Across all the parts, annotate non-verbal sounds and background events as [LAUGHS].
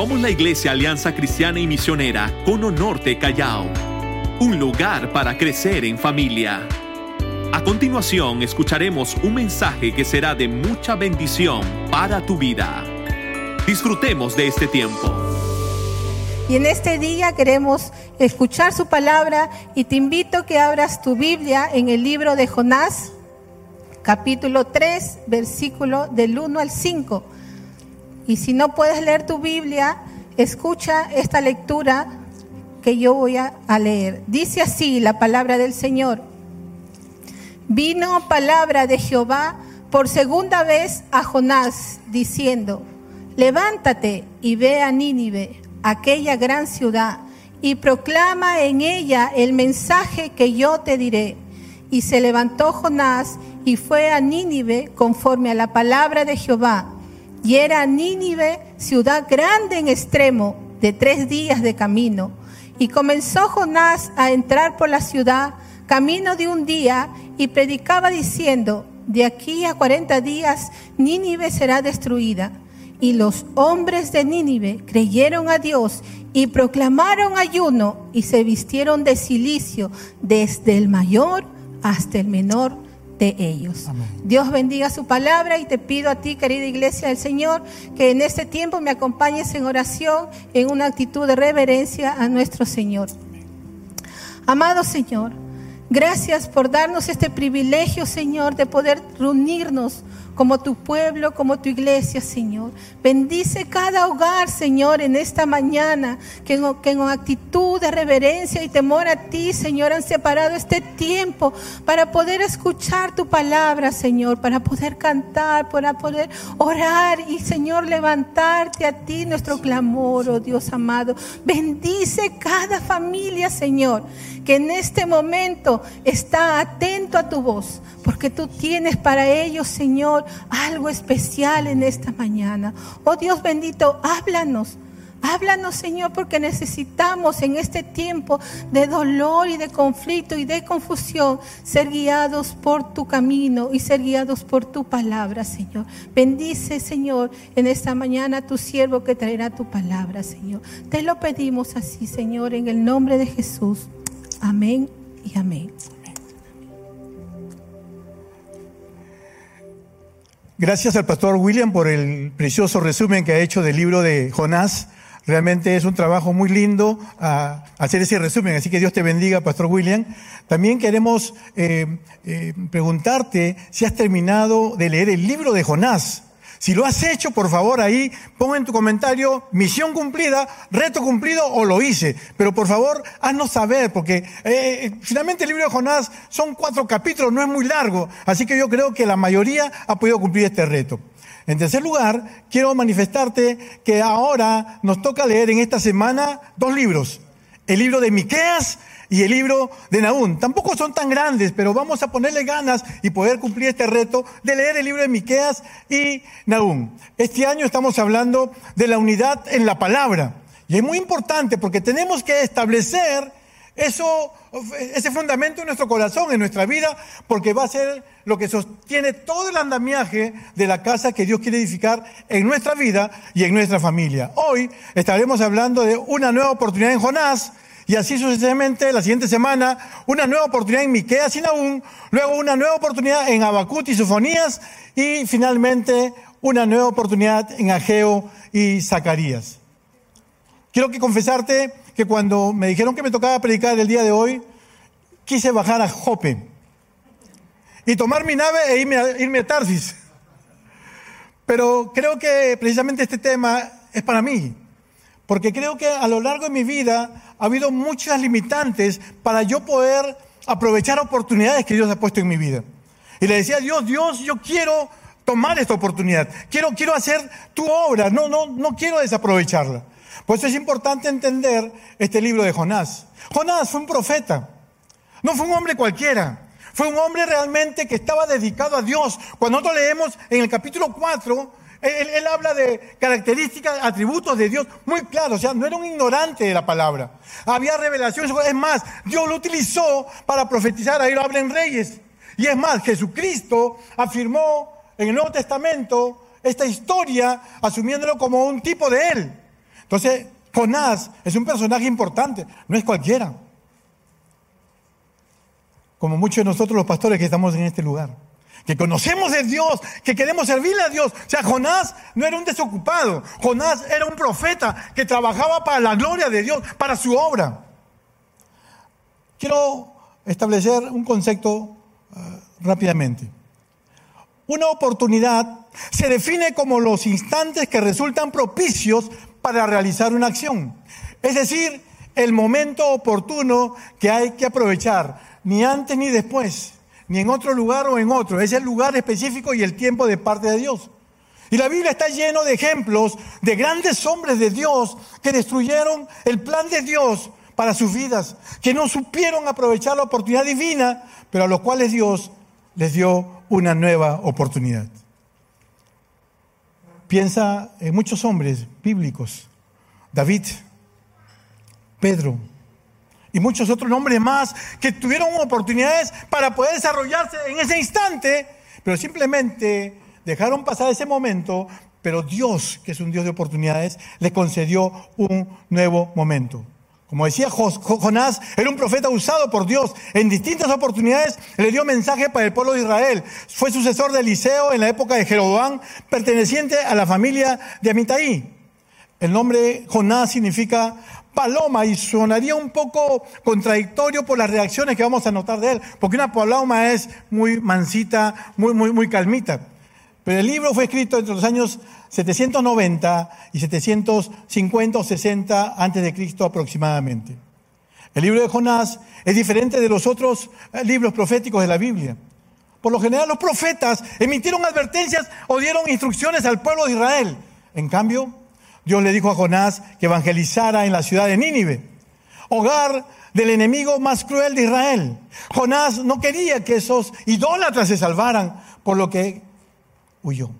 Somos la Iglesia Alianza Cristiana y Misionera Cono Norte Callao, un lugar para crecer en familia. A continuación escucharemos un mensaje que será de mucha bendición para tu vida. Disfrutemos de este tiempo. Y en este día queremos escuchar su palabra y te invito a que abras tu Biblia en el libro de Jonás, capítulo 3, versículo del 1 al 5. Y si no puedes leer tu Biblia, escucha esta lectura que yo voy a, leer. Dice así la palabra del Señor. Vino palabra de Jehová por segunda vez a Jonás, diciendo, levántate y ve a Nínive aquella gran ciudad, y proclama en ella el mensaje que yo te diré. Y se levantó Jonás y fue a Nínive conforme a la palabra de Jehová. Y era Nínive ciudad grande en extremo, de tres días de camino. Y comenzó Jonás a entrar por la ciudad, camino de un día, y predicaba diciendo, de aquí a cuarenta días Nínive será destruida. Y los hombres de Nínive creyeron a Dios y proclamaron ayuno y se vistieron de silicio desde el mayor hasta el menor de ellos. Dios bendiga su palabra y te pido a ti, querida iglesia del Señor, que en este tiempo me acompañes en oración, en una actitud de reverencia a nuestro Señor. Amado Señor, gracias por darnos este privilegio, Señor, de poder reunirnos como tu pueblo, como tu iglesia, Señor. Bendice cada hogar, Señor, en esta mañana, que que en actitud de reverencia y temor a ti, Señor, han separado este tiempo para poder escuchar tu palabra, Señor, para poder cantar, para poder orar y, Señor, levantarte a ti nuestro clamor, oh Dios amado. Bendice cada familia, Señor, que en este momento está atento a tu voz, porque tú tienes para ellos, Señor, algo especial en esta mañana. Oh Dios bendito, háblanos. Háblanos, Señor, porque necesitamos en este tiempo de dolor y de conflicto y de confusión ser guiados por tu camino y ser guiados por tu palabra, Señor. Bendice, Señor, en esta mañana a tu siervo que traerá tu palabra, Señor. Te lo pedimos así, Señor, en el nombre de Jesús. Amén y amén. Gracias al pastor William por el precioso resumen que ha hecho del libro de Jonás. Realmente es un trabajo muy lindo ah, hacer ese resumen, así que Dios te bendiga, Pastor William. También queremos eh, eh, preguntarte si has terminado de leer el libro de Jonás. Si lo has hecho, por favor, ahí pon en tu comentario misión cumplida, reto cumplido o lo hice. Pero por favor, haznos saber, porque eh, finalmente el libro de Jonás son cuatro capítulos, no es muy largo. Así que yo creo que la mayoría ha podido cumplir este reto. En tercer lugar, quiero manifestarte que ahora nos toca leer en esta semana dos libros. El libro de Miqueas y el libro de Naún. Tampoco son tan grandes, pero vamos a ponerle ganas y poder cumplir este reto de leer el libro de Miqueas y Naún. Este año estamos hablando de la unidad en la palabra. Y es muy importante porque tenemos que establecer eso, ese fundamento en nuestro corazón, en nuestra vida, porque va a ser lo que sostiene todo el andamiaje de la casa que Dios quiere edificar en nuestra vida y en nuestra familia. Hoy estaremos hablando de una nueva oportunidad en Jonás, y así sucesivamente, la siguiente semana, una nueva oportunidad en Miqueas y Naúm, luego una nueva oportunidad en Abacut y Sofonías, y finalmente una nueva oportunidad en Ageo y Zacarías. Quiero que confesarte que cuando me dijeron que me tocaba predicar el día de hoy, quise bajar a Jope y tomar mi nave e irme a, irme a Tarsis. Pero creo que precisamente este tema es para mí. Porque creo que a lo largo de mi vida ha habido muchas limitantes para yo poder aprovechar oportunidades que Dios ha puesto en mi vida. Y le decía a Dios, Dios, yo quiero tomar esta oportunidad. Quiero, quiero hacer tu obra. No, no, no quiero desaprovecharla. Por eso es importante entender este libro de Jonás. Jonás fue un profeta. No fue un hombre cualquiera. Fue un hombre realmente que estaba dedicado a Dios. Cuando nosotros leemos en el capítulo 4, él, habla de características, atributos de Dios muy claros, o sea, no era un ignorante de la palabra. Había revelaciones, es más, Dios lo utilizó para profetizar, ahí lo habla en Reyes. Y es más, Jesucristo afirmó en el Nuevo Testamento esta historia asumiéndolo como un tipo de Él. Entonces, Jonás es un personaje importante, no es cualquiera. Como muchos de nosotros los pastores que estamos en este lugar, que conocemos de Dios, que queremos servirle a Dios. O sea, Jonás no era un desocupado, Jonás era un profeta que trabajaba para la gloria de Dios, para su obra. Quiero establecer un concepto eh, rápidamente. Una oportunidad se define como los instantes que resultan propicios para realizar una acción. Es decir, el momento oportuno que hay que aprovechar, ni antes ni después, ni en otro lugar o en otro. Es el lugar específico y el tiempo de parte de Dios. Y la Biblia está lleno de ejemplos de grandes hombres de Dios que destruyeron el plan de Dios para sus vidas, que no supieron aprovechar la oportunidad divina, pero a los cuales Dios les dio una nueva oportunidad. Piensa en muchos hombres bíblicos, David, Pedro y muchos otros hombres más que tuvieron oportunidades para poder desarrollarse en ese instante, pero simplemente dejaron pasar ese momento, pero Dios, que es un Dios de oportunidades, les concedió un nuevo momento. Como decía Jonás, era un profeta usado por Dios. En distintas oportunidades le dio mensaje para el pueblo de Israel. Fue sucesor de Eliseo en la época de Jeroboam, perteneciente a la familia de Amitaí. El nombre Jonás significa paloma y sonaría un poco contradictorio por las reacciones que vamos a notar de él, porque una paloma es muy mansita, muy, muy, muy calmita. Pero el libro fue escrito entre los años 790 y 750 o 60 antes de Cristo aproximadamente. El libro de Jonás es diferente de los otros eh, libros proféticos de la Biblia. Por lo general los profetas emitieron advertencias o dieron instrucciones al pueblo de Israel. En cambio, Dios le dijo a Jonás que evangelizara en la ciudad de Nínive, hogar del enemigo más cruel de Israel. Jonás no quería que esos idólatras se salvaran, por lo que huyó.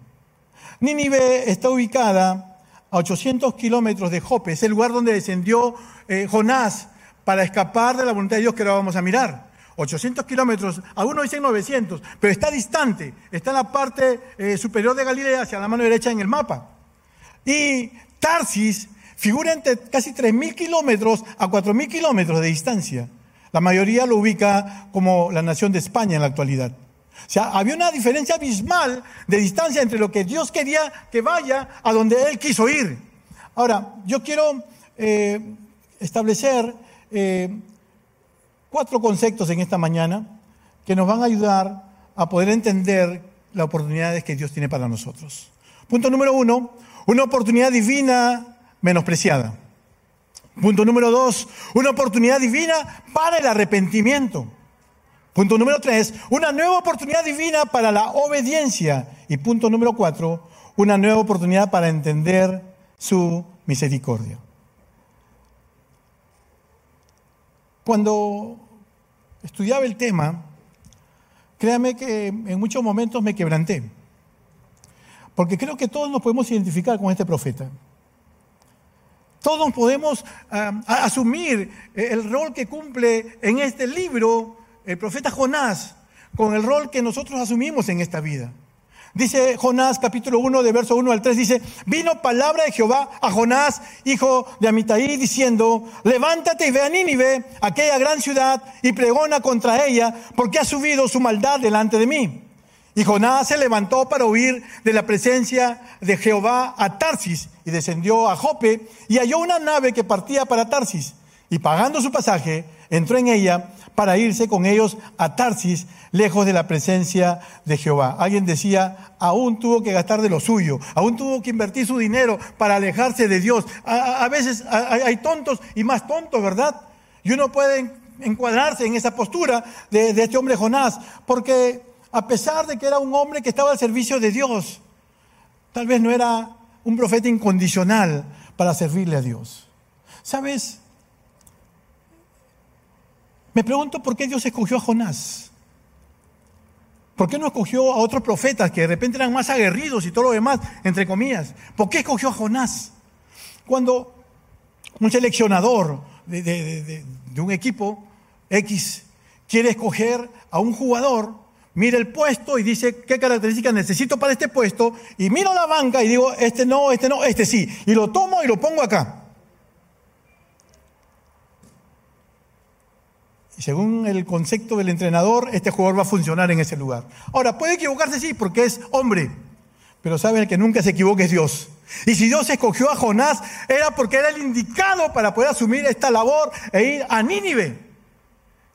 Nínive está ubicada a 800 kilómetros de Jope, es el lugar donde descendió eh, Jonás para escapar de la voluntad de Dios que ahora vamos a mirar. 800 kilómetros, algunos dicen 900, pero está distante, está en la parte eh, superior de Galilea, hacia la mano derecha en el mapa. Y Tarsis figura entre casi 3.000 kilómetros a 4.000 kilómetros de distancia. La mayoría lo ubica como la nación de España en la actualidad. O sea, había una diferencia abismal de distancia entre lo que Dios quería que vaya a donde Él quiso ir. Ahora, yo quiero eh, establecer eh, cuatro conceptos en esta mañana que nos van a ayudar a poder entender las oportunidades que Dios tiene para nosotros. Punto número uno, una oportunidad divina menospreciada. Punto número dos, una oportunidad divina para el arrepentimiento. Punto número tres, una nueva oportunidad divina para la obediencia. Y punto número cuatro, una nueva oportunidad para entender su misericordia. Cuando estudiaba el tema, créame que en muchos momentos me quebranté, porque creo que todos nos podemos identificar con este profeta. Todos podemos asumir el rol que cumple en este libro el profeta Jonás con el rol que nosotros asumimos en esta vida. Dice Jonás capítulo 1 de verso 1 al 3, dice, vino palabra de Jehová a Jonás, hijo de Amitaí, diciendo, levántate y ve a Nínive, aquella gran ciudad, y pregona contra ella, porque ha subido su maldad delante de mí. Y Jonás se levantó para huir de la presencia de Jehová a Tarsis, y descendió a Jope, y halló una nave que partía para Tarsis, y pagando su pasaje, entró en ella para irse con ellos a Tarsis, lejos de la presencia de Jehová. Alguien decía, aún tuvo que gastar de lo suyo, aún tuvo que invertir su dinero para alejarse de Dios. A, veces hay, tontos y más tontos, ¿verdad? Y uno puede encuadrarse en esa postura de, de este hombre Jonás, porque a pesar de que era un hombre que estaba al servicio de Dios, tal vez no era un profeta incondicional para servirle a Dios. ¿Sabes? Me pregunto por qué Dios escogió a Jonás. ¿Por qué no escogió a otros profetas que de repente eran más aguerridos y todo lo demás, entre comillas? ¿Por qué escogió a Jonás? Cuando un seleccionador de, un equipo X quiere escoger a un jugador, mira el puesto y dice qué características necesito para este puesto, y miro la banca y digo, este no, este no, este sí, y lo tomo y lo pongo acá. Y según el concepto del entrenador, este jugador va a funcionar en ese lugar. Ahora, puede equivocarse, sí, porque es hombre, pero sabe el que nunca se equivoque es Dios. Y si Dios escogió a Jonás, era porque era el indicado para poder asumir esta labor e ir a Nínive.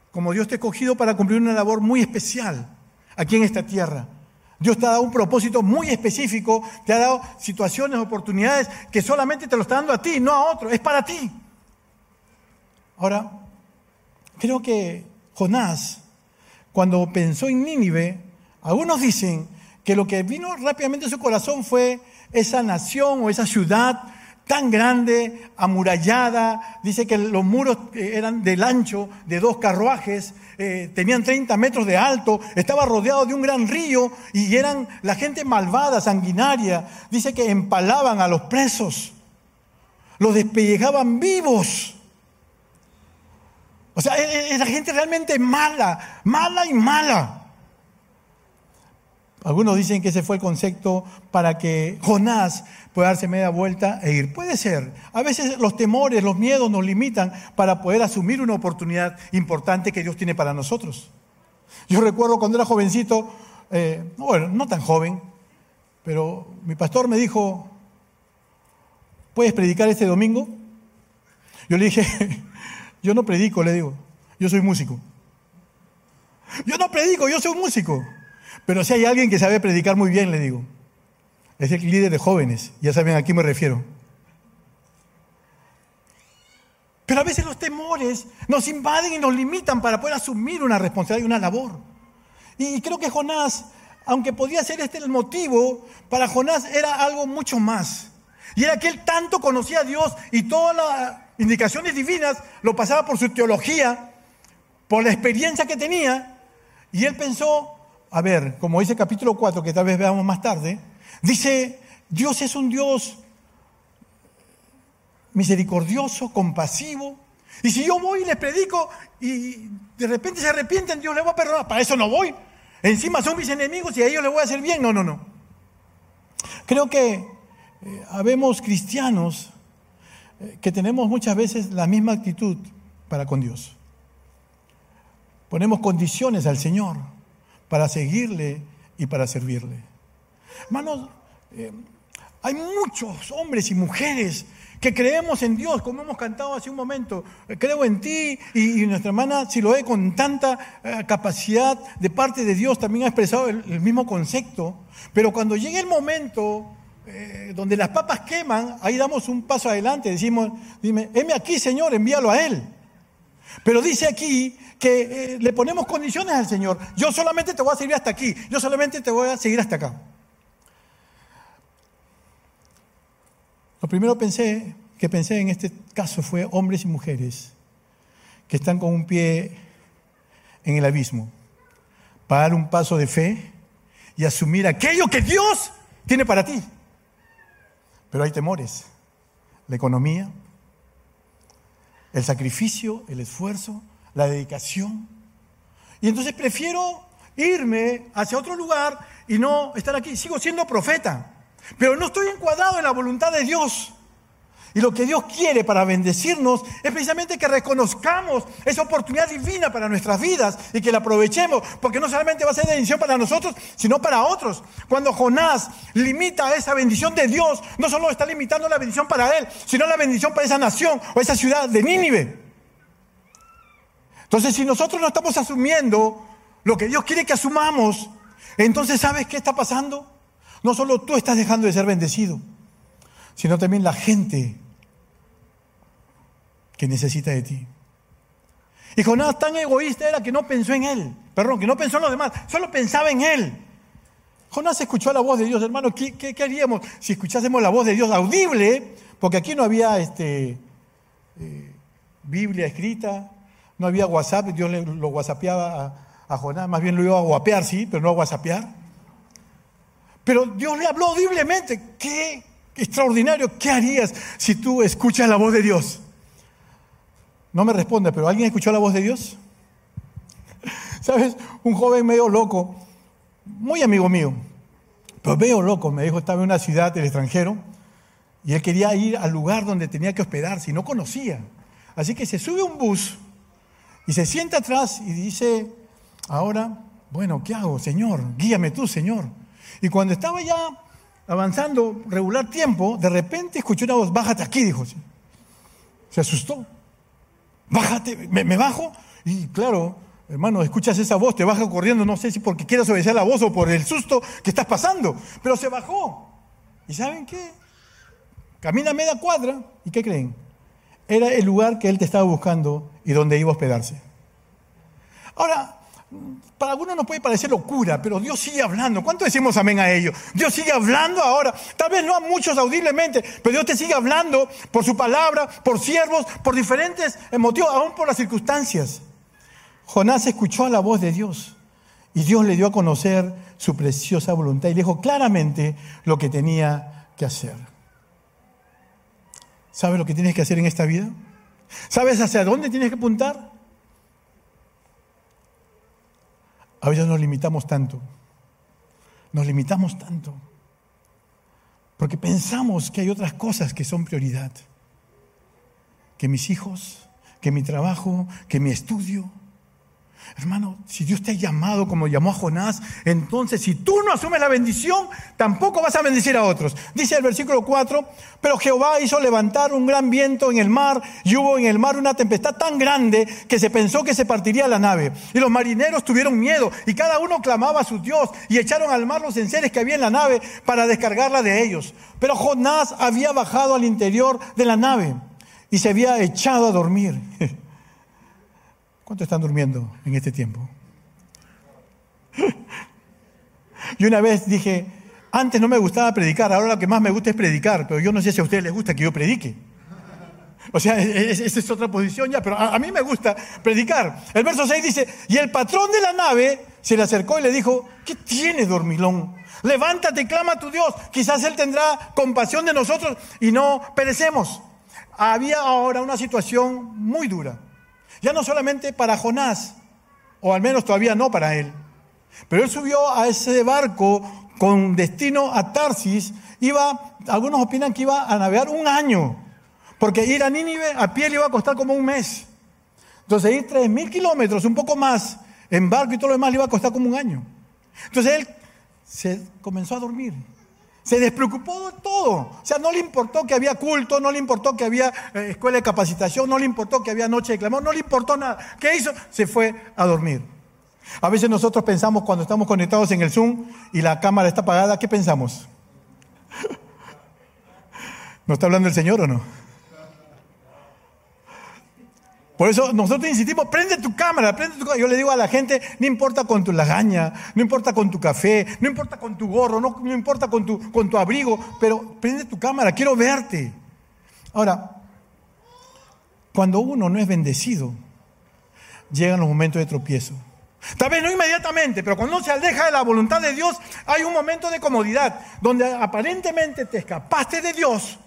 Como Dios te ha escogido para cumplir una labor muy especial aquí en esta tierra. Dios te ha dado un propósito muy específico, te ha dado situaciones, oportunidades que solamente te lo está dando a ti, no a otro, es para ti. Ahora, creo que Jonás, cuando pensó en Nínive, algunos dicen que lo que vino rápidamente a su corazón fue esa nación o esa ciudad tan grande, amurallada, dice que los muros eh, eran del ancho de dos carruajes, eh, tenían 30 metros de alto, estaba rodeado de un gran río y eran la gente malvada, sanguinaria, dice que empalaban a los presos, los despellejaban vivos. O sea, e, e, era gente realmente mala, mala y mala. Algunos dicen que ese fue el concepto para que Jonás pueda darse media vuelta e ir. Puede ser. A veces los temores, los miedos nos limitan para poder asumir una oportunidad importante que Dios tiene para nosotros. Yo recuerdo cuando era jovencito, eh, bueno, no tan joven, pero mi pastor me dijo, ¿puedes predicar este domingo? Yo le dije, [LAUGHS] yo no predico, le digo, yo soy músico. Yo no predico, yo soy músico. Pero si hay alguien que sabe predicar muy bien, le digo, es el líder de jóvenes, ya saben a quién me refiero. Pero a veces los temores nos invaden y nos limitan para poder asumir una responsabilidad y una labor. Y creo que Jonás, aunque podía ser este el motivo, para Jonás era algo mucho más. Y era que él tanto conocía a Dios y todas las indicaciones divinas lo pasaba por su teología, por la experiencia que tenía, y él pensó, a ver, como dice capítulo 4, que tal vez veamos más tarde, dice, Dios es un Dios misericordioso, compasivo. Y si yo voy y les predico y de repente se arrepienten, Dios les va a perdonar. Para eso no voy. Encima son mis enemigos y a ellos les voy a hacer bien. No, no, no. Creo que eh, habemos cristianos eh, que tenemos muchas veces la misma actitud para con Dios. Ponemos condiciones al Señor para seguirle y para servirle. Hermanos, eh, hay muchos hombres y mujeres que creemos en Dios, como hemos cantado hace un momento. Creo en ti y, nuestra hermana si lo he con tanta eh, capacidad de parte de Dios también ha expresado el, mismo concepto. Pero cuando llega el momento eh, donde las papas queman, ahí damos un paso adelante, decimos, dime, heme aquí Señor, envíalo a Él. Pero dice aquí que eh, le ponemos condiciones al Señor. Yo solamente te voy a seguir hasta aquí, yo solamente te voy a seguir hasta acá. Lo primero pensé, que pensé en este caso fue hombres y mujeres que están con un pie en el abismo para dar un paso de fe y asumir aquello que Dios tiene para ti. Pero hay temores. La economía, el sacrificio, el esfuerzo, la dedicación. Y entonces prefiero irme hacia otro lugar y no estar aquí. Sigo siendo profeta, pero no estoy encuadrado en la voluntad de Dios. Y lo que Dios quiere para bendecirnos es precisamente que reconozcamos esa oportunidad divina para nuestras vidas y que la aprovechemos, porque no solamente va a ser bendición para nosotros, sino para otros. Cuando Jonás limita esa bendición de Dios, no solo está limitando la bendición para él, sino la bendición para esa nación o esa ciudad de Nínive. Entonces, si nosotros no estamos asumiendo lo que Dios quiere que asumamos, entonces ¿sabes qué está pasando? No solo tú estás dejando de ser bendecido, sino también la gente que necesita de ti. Y Jonás tan egoísta era que no pensó en él, perdón, que no pensó en los demás, solo pensaba en él. Jonás escuchó la voz de Dios, hermano, ¿qué, haríamos si escuchásemos la voz de Dios audible? Porque aquí no había este, eh, Biblia escrita, no había WhatsApp, Dios lo whatsappeaba a, a, Jonás, más bien lo iba a guapear, sí, pero no a whatsappear. Pero Dios le habló audiblemente, qué extraordinario, ¿qué harías si tú escuchas la voz de Dios? No me responde, pero ¿alguien escuchó la voz de Dios? [LAUGHS] ¿Sabes? Un joven medio loco, muy amigo mío, pero medio loco, me dijo, estaba en una ciudad del extranjero y él quería ir al lugar donde tenía que hospedarse y no conocía. Así que se sube a un bus Y se sienta atrás y dice, ahora, bueno, ¿qué hago, Señor? Guíame tú, Señor. Y cuando estaba ya avanzando regular tiempo, de repente escuchó una voz, bájate aquí, dijo. Se asustó. Bájate, me, bajo. Y claro, hermano, escuchas esa voz, te baja corriendo, no sé si porque quieras obedecer la voz o por el susto que estás pasando, pero se bajó. ¿Y saben qué? Camina media cuadra, ¿y qué creen? Era el lugar que él te estaba buscando y donde iba a hospedarse. Ahora, para algunos nos puede parecer locura, pero Dios sigue hablando. ¿Cuánto decimos amén a ello? Dios sigue hablando ahora. Tal vez no a muchos audiblemente, pero Dios te sigue hablando por su palabra, por siervos, por diferentes motivos, aún por las circunstancias. Jonás escuchó la voz de Dios y Dios le dio a conocer su preciosa voluntad y le dijo claramente lo que tenía que hacer. ¿Sabes lo que tienes que hacer en esta vida? ¿Sabes hacia dónde tienes que apuntar? A veces nos limitamos tanto. Nos limitamos tanto. Porque pensamos que hay otras cosas que son prioridad. Que mis hijos, que mi trabajo, que mi estudio. Hermano, si Dios te ha llamado como llamó a Jonás, entonces si tú no asumes la bendición, tampoco vas a bendecir a otros. Dice el versículo 4, pero Jehová hizo levantar un gran viento en el mar y hubo en el mar una tempestad tan grande que se pensó que se partiría la nave. Y los marineros tuvieron miedo y cada uno clamaba a su Dios y echaron al mar los enseres que había en la nave para descargarla de ellos. Pero Jonás había bajado al interior de la nave y se había echado a dormir. [LAUGHS] ¿Cuántos están durmiendo en este tiempo? [LAUGHS] Yo una vez dije, antes no me gustaba predicar, ahora lo que más me gusta es predicar, pero yo no sé si a ustedes les gusta que yo predique. O sea, esa es otra posición ya, pero a, mí me gusta predicar. El verso 6 dice, y el patrón de la nave se le acercó y le dijo, ¿qué tienes, dormilón? Levántate, clama a tu Dios, quizás Él tendrá compasión de nosotros y no perecemos. Había ahora una situación muy dura. Ya no solamente para Jonás, o al menos todavía no para él, pero él subió a ese barco con destino a Tarsis, iba, algunos opinan que iba a navegar un año, porque ir a Nínive a pie le iba a costar como un mes. Entonces ir tres mil kilómetros, un poco más, en barco y todo lo demás le iba a costar como un año. Entonces él se comenzó a dormir. Se despreocupó de todo. O sea, no le importó que había culto, no le importó que había eh, escuela de capacitación, no le importó que había noche de clamor, no le importó nada. ¿Qué hizo? Se fue a dormir. A veces nosotros pensamos cuando estamos conectados en el Zoom y la cámara está apagada, ¿qué pensamos? [LAUGHS] ¿No está hablando el Señor o no? Por eso nosotros insistimos, prende tu cámara, prende tu cámara. Yo le digo a la gente, no importa con tu lagaña, no importa con tu café, no importa con tu gorro, no, importa con tu, con tu abrigo, pero prende tu cámara, quiero verte. Ahora, cuando uno no es bendecido, llegan los momentos de tropiezo. Tal vez no inmediatamente, pero cuando uno se aleja de la voluntad de Dios, hay un momento de comodidad, donde aparentemente te escapaste de Dios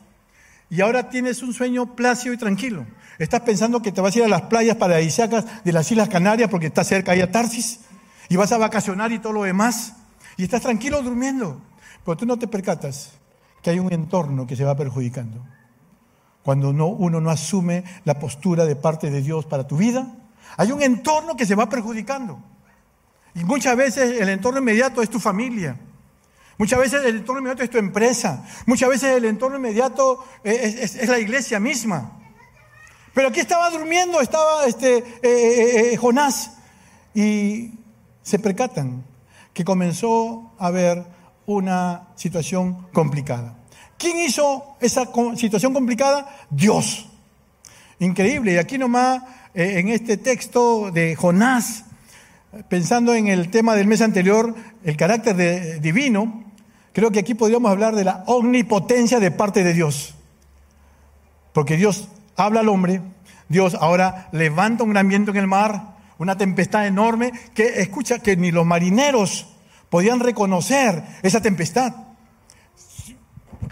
y ahora tienes un sueño plácido y tranquilo. Estás pensando que te vas a ir a las playas paradisíacas de las Islas Canarias porque está cerca ahí a Tarsis y vas a vacacionar y todo lo demás y estás tranquilo durmiendo. Pero tú no te percatas que hay un entorno que se va perjudicando. Cuando no, uno no asume la postura de parte de Dios para tu vida, hay un entorno que se va perjudicando. Y muchas veces el entorno inmediato es tu familia. Muchas veces el entorno inmediato es tu empresa. Muchas veces el entorno inmediato es, es la iglesia misma. Pero aquí estaba durmiendo, estaba este, eh, eh, eh, Jonás. Y se percatan que comenzó a haber una situación complicada. ¿Quién hizo esa situación complicada? Dios. Increíble. Y aquí nomás, en este texto de Jonás, pensando en el tema del mes anterior, el carácter divino, creo que aquí podríamos hablar de la omnipotencia de parte de Dios. Porque Dios habla al hombre, Dios ahora levanta un gran viento en el mar, una tempestad enorme, que escucha que ni los marineros podían reconocer esa tempestad.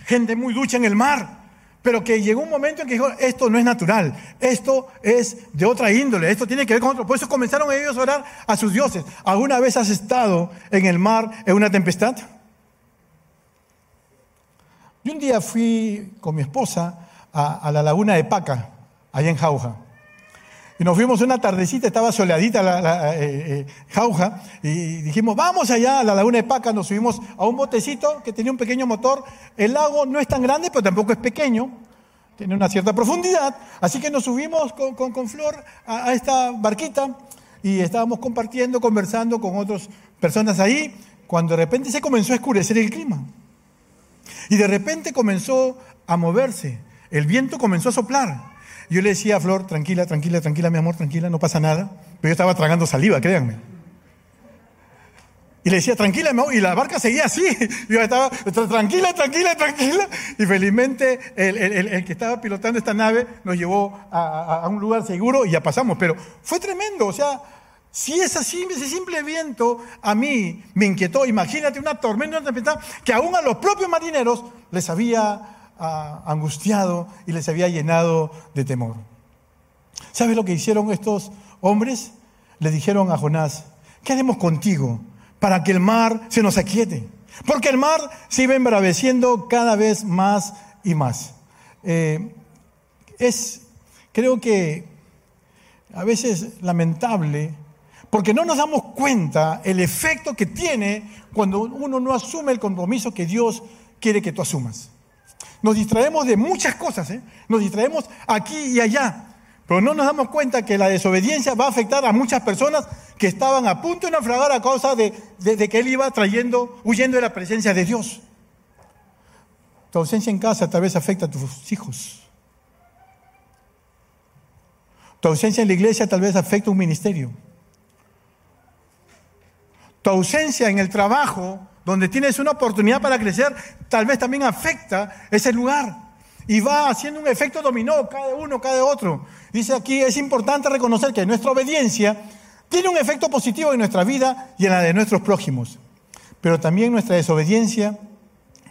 Gente muy ducha en el mar, pero que llegó un momento en que dijo, esto no es natural, esto es de otra índole, esto tiene que ver con otro. Por eso comenzaron ellos a orar a sus dioses. ¿Alguna vez has estado en el mar en una tempestad? Yo un día fui con mi esposa a, la laguna de Paca, allá en Jauja. Y nos fuimos una tardecita, estaba soleadita la, eh, eh, jauja, y dijimos, vamos allá a la laguna de Paca, nos subimos a un botecito que tenía un pequeño motor. El lago no es tan grande, pero tampoco es pequeño, tiene una cierta profundidad, así que nos subimos con, Flor a, a, esta barquita y estábamos compartiendo, conversando con otras personas ahí, cuando de repente se comenzó a escurecer el clima. Y de repente comenzó a moverse, el viento comenzó a soplar. Yo le decía a Flor, tranquila, tranquila, tranquila, mi amor, tranquila, no pasa nada. Pero yo estaba tragando saliva, créanme. Y le decía, tranquila, mi amor, y la barca seguía así. [LAUGHS] Yo estaba, tranquila, tranquila, tranquila. Y felizmente el, que estaba pilotando esta nave nos llevó a, a, un lugar seguro y ya pasamos. Pero fue tremendo, o sea, si es así, ese simple viento a mí me inquietó. Imagínate una tormenta, una tempestad, que aún a los propios marineros les había angustiado y les había llenado de temor. ¿Sabes lo que hicieron estos hombres? Le dijeron a Jonás, ¿qué haremos contigo para que el mar se nos aquiete? Porque el mar se iba embraveciendo cada vez más y más. Eh, es, creo que a veces lamentable, porque no nos damos cuenta el efecto que tiene cuando uno no asume el compromiso que Dios quiere que tú asumas. Nos distraemos de muchas cosas, ¿eh? nos distraemos aquí y allá, pero no nos damos cuenta que la desobediencia va a afectar a muchas personas que estaban a punto de naufragar a causa de, que él iba trayendo, huyendo de la presencia de Dios. Tu ausencia en casa tal vez afecta a tus hijos. Tu ausencia en la iglesia tal vez afecta a un ministerio. Tu ausencia en el trabajo donde tienes una oportunidad para crecer, tal vez también afecta ese lugar. Y va haciendo un efecto dominó, cada uno, cada otro. Dice aquí, es importante reconocer que nuestra obediencia tiene un efecto positivo en nuestra vida y en la de nuestros prójimos. Pero también nuestra desobediencia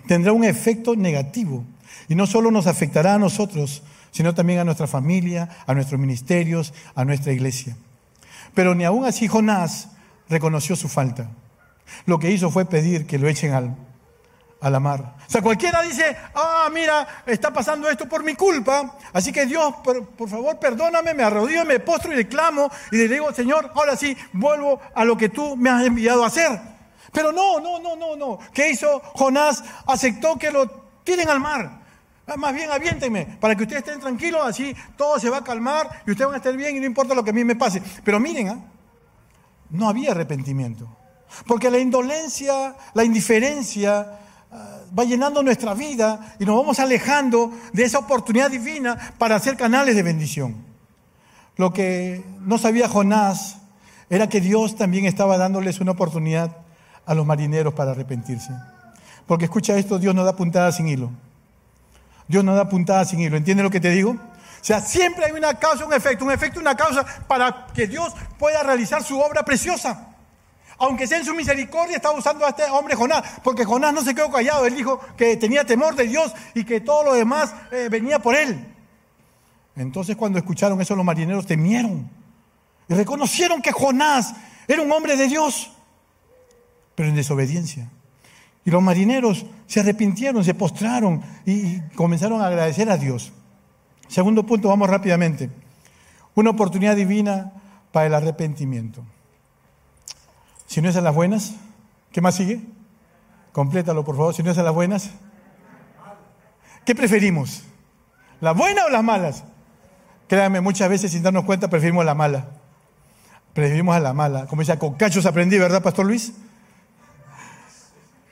tendrá un efecto negativo. Y no solo nos afectará a nosotros, sino también a nuestra familia, a nuestros ministerios, a nuestra iglesia. Pero ni aún así Jonás reconoció su falta. Lo que hizo fue pedir que lo echen al, a la mar. O sea, cualquiera dice, ah, mira, está pasando esto por mi culpa, así que Dios, por, favor, perdóname, me arrodillo, me postro y le clamo y le digo, Señor, ahora sí, vuelvo a lo que tú me has enviado a hacer. Pero no, no, no, no, no. ¿Qué hizo Jonás? Aceptó que lo tiren al mar. Ah, más bien aviéntenme, para que ustedes estén tranquilos, así todo se va a calmar y ustedes van a estar bien y no importa lo que a mí me pase. Pero miren, ¿ah? no había arrepentimiento. Porque la indolencia, la indiferencia ah, va llenando nuestra vida y nos vamos alejando de esa oportunidad divina para ser canales de bendición. Lo que no sabía Jonás era que Dios también estaba dándoles una oportunidad a los marineros para arrepentirse. Porque escucha esto, Dios no da puntada sin hilo. Dios no da puntada sin hilo. ¿Entiendes lo que te digo? O sea, siempre hay una causa, un efecto, un efecto, una causa para que Dios pueda realizar su obra preciosa. Aunque sea en su misericordia, estaba usando a este hombre Jonás, porque Jonás no se quedó callado, él dijo que tenía temor de Dios y que todo lo demás eh, venía por él. Entonces cuando escucharon eso los marineros temieron y reconocieron que Jonás era un hombre de Dios, pero en desobediencia. Y los marineros se arrepintieron, se postraron y comenzaron a agradecer a Dios. Segundo punto, vamos rápidamente. Una oportunidad divina para el arrepentimiento. Si no es a las buenas, ¿qué más sigue? Complétalo, por favor. Si no es a las buenas, ¿qué preferimos? ¿La buena o las malas? Créanme, muchas veces sin darnos cuenta preferimos la mala. Preferimos a la mala. Como dice, a cocachos aprendí, ¿verdad, Pastor Luis?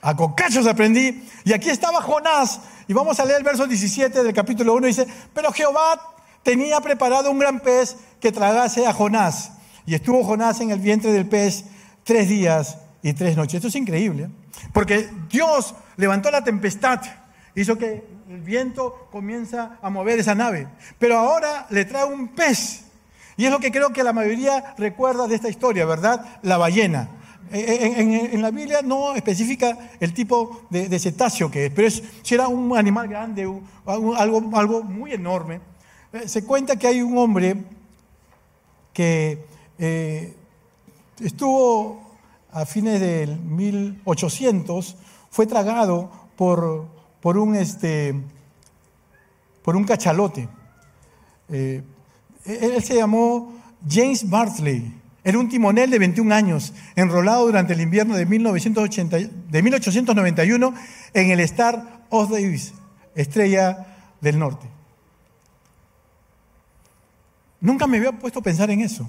A cocachos aprendí. Y aquí estaba Jonás. Y vamos a leer el verso 17 del capítulo 1. Dice, pero Jehová tenía preparado un gran pez que tragase a Jonás. Y estuvo Jonás en el vientre del pez tres días y tres noches. Esto es increíble, ¿eh? porque Dios levantó la tempestad, hizo que el viento comienza a mover esa nave, pero ahora le trae un pez. Y es lo que creo que la mayoría recuerda de esta historia, ¿verdad? La ballena. En, la Biblia no especifica el tipo de, cetáceo que es, pero es, si era un animal grande, algo, algo muy enorme. Eh, se cuenta que hay un hombre que eh, estuvo a fines del 1800, fue tragado por, por, un, este, por un cachalote. Eh, él se llamó James Bartley era un timonel de 21 años, enrolado durante el invierno de, 1980, de 1891 en el Star of Davis, estrella del norte. Nunca me había puesto a pensar en eso.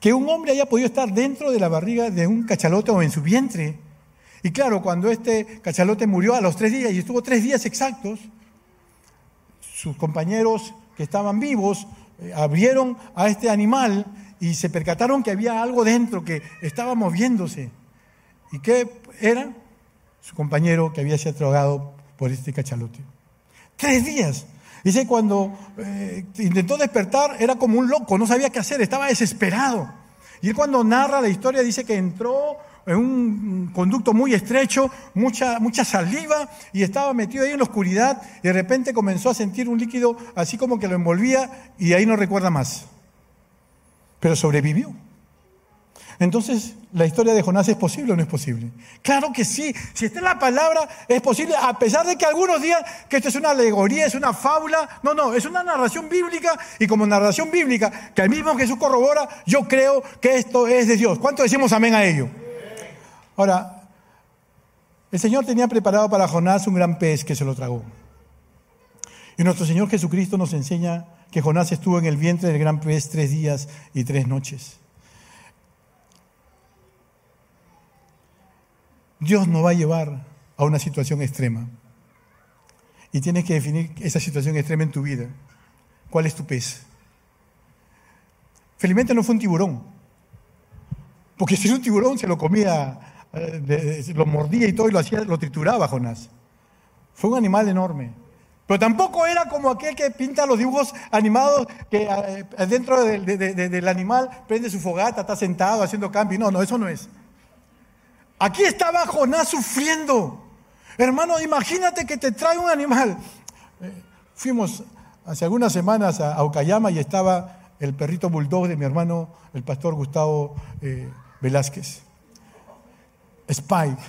Que un hombre haya podido estar dentro de la barriga de un cachalote o en su vientre. Y claro, cuando este cachalote murió a los tres días y estuvo tres días exactos, sus compañeros que estaban vivos eh, abrieron a este animal y se percataron que había algo dentro que estaba moviéndose. ¿Y qué era? Su compañero que había sido drogado por este cachalote. Tres días. Dice, cuando eh, intentó despertar era como un loco, no sabía qué hacer, estaba desesperado. Y él cuando narra la historia dice que entró en un conducto muy estrecho, mucha, mucha saliva, y estaba metido ahí en la oscuridad, y de repente comenzó a sentir un líquido así como que lo envolvía, y ahí no recuerda más pero sobrevivió. Entonces, ¿la historia de Jonás es posible o no es posible? Claro que sí, si está en la palabra, es posible, a pesar de que algunos digan que esto es una alegoría, es una fábula. No, no, es una narración bíblica y como narración bíblica, que el mismo Jesús corrobora, yo creo que esto es de Dios. ¿Cuánto decimos amén a ello? Ahora, el Señor tenía preparado para Jonás un gran pez que se lo tragó. Y nuestro Señor Jesucristo nos enseña que Jonás estuvo en el vientre del gran pez tres días y tres noches. Dios nos va a llevar a una situación extrema. Y tienes que definir esa situación extrema en tu vida. ¿Cuál es tu pez? Felizmente no fue un tiburón. Porque si era un tiburón se lo comía, eh, lo mordía y todo y lo hacía, lo trituraba Jonás. Fue un animal enorme. Pero tampoco era como aquel que pinta los dibujos animados que eh, dentro del animal prende su fogata, está sentado haciendo camping. No, no, eso no es. Aquí estaba Jonás sufriendo. Hermano, imagínate que te trae un animal. Eh, fuimos hace algunas semanas a, Ocayama y estaba el perrito bulldog de mi hermano, el pastor Gustavo eh, Velázquez. Spike.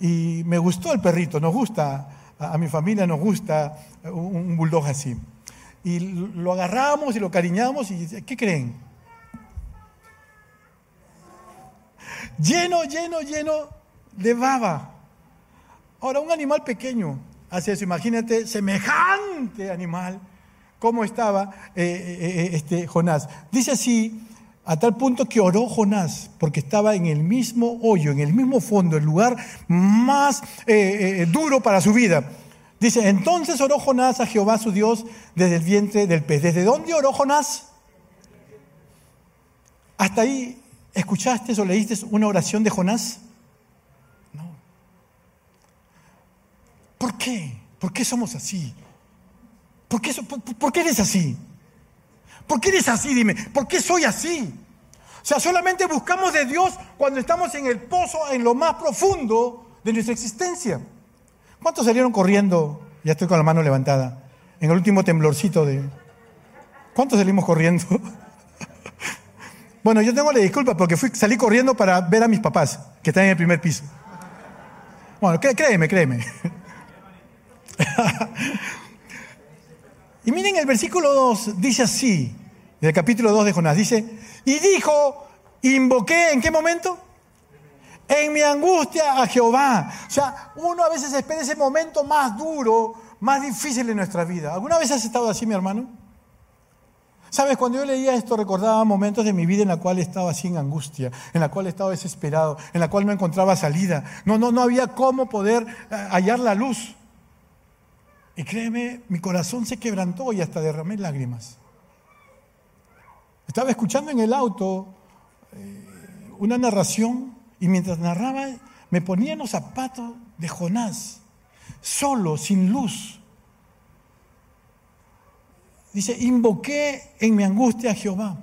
Y me gustó el perrito, nos gusta a, mi familia nos gusta un, bulldog así. Y lo agarramos y lo cariñamos y ¿qué creen? Lleno, lleno, lleno de baba. Ahora, un animal pequeño hace eso. Imagínate, semejante animal, cómo estaba eh, eh, eh, este Jonás. Dice así, a tal punto que oró Jonás, porque estaba en el mismo hoyo, en el mismo fondo, el lugar más duro para su vida. Dice, entonces oró Jonás a Jehová su Dios desde el vientre del pez. ¿Desde dónde oró Jonás? ¿Hasta ahí escuchaste o leíste una oración de Jonás? No. ¿Por qué? ¿Por qué somos así? ¿Por qué, por qué eres así? ¿Por qué eres así? Dime, ¿por qué soy así? O sea, solamente buscamos de Dios cuando estamos en el pozo, en lo más profundo de nuestra existencia. ¿Cuántos salieron corriendo? Ya estoy con la mano levantada. En el último temblorcito de... ¿Cuántos salimos corriendo? [LAUGHS] bueno, yo tengo la disculpa porque fui, salí corriendo para ver a mis papás, que están en el primer piso. Bueno, créeme, créeme. [LAUGHS] Y miren el versículo 2, dice así, del capítulo 2 de Jonás, dice, y dijo, invoqué, ¿en qué momento? En mi angustia a Jehová. O sea, uno a veces espera ese momento más duro, más difícil en nuestra vida. ¿Alguna vez has estado así, mi hermano? Sabes, cuando yo leía esto recordaba momentos de mi vida en la cual estaba así en angustia, en la cual estaba desesperado, en la cual no encontraba salida. No, no, no había cómo poder eh, hallar la luz. Y créeme, mi corazón se quebrantó y hasta derramé lágrimas. Estaba escuchando en el auto eh, una narración y mientras narraba me ponía en los zapatos de Jonás, solo, sin luz. Dice, invoqué en mi angustia a Jehová.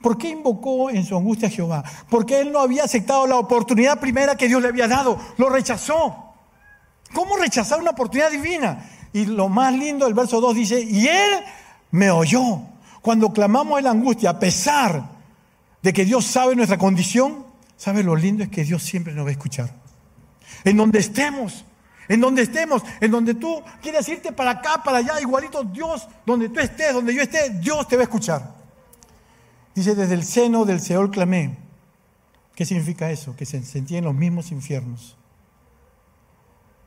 ¿Por qué invocó en su angustia a Jehová? Porque él no había aceptado la oportunidad primera que Dios le había dado, lo rechazó. ¿Cómo rechazar una oportunidad divina? Y lo más lindo del verso 2 dice, y Él me oyó. Cuando clamamos en la angustia, a pesar de que Dios sabe nuestra condición, ¿sabe lo lindo? Es que Dios siempre nos va a escuchar. En donde estemos, en donde estemos, en donde tú quieres irte para acá, para allá, igualito Dios, donde tú estés, donde yo esté, Dios te va a escuchar. Dice, desde el seno del Seol clamé. ¿Qué significa eso? Que se sentía en los mismos infiernos.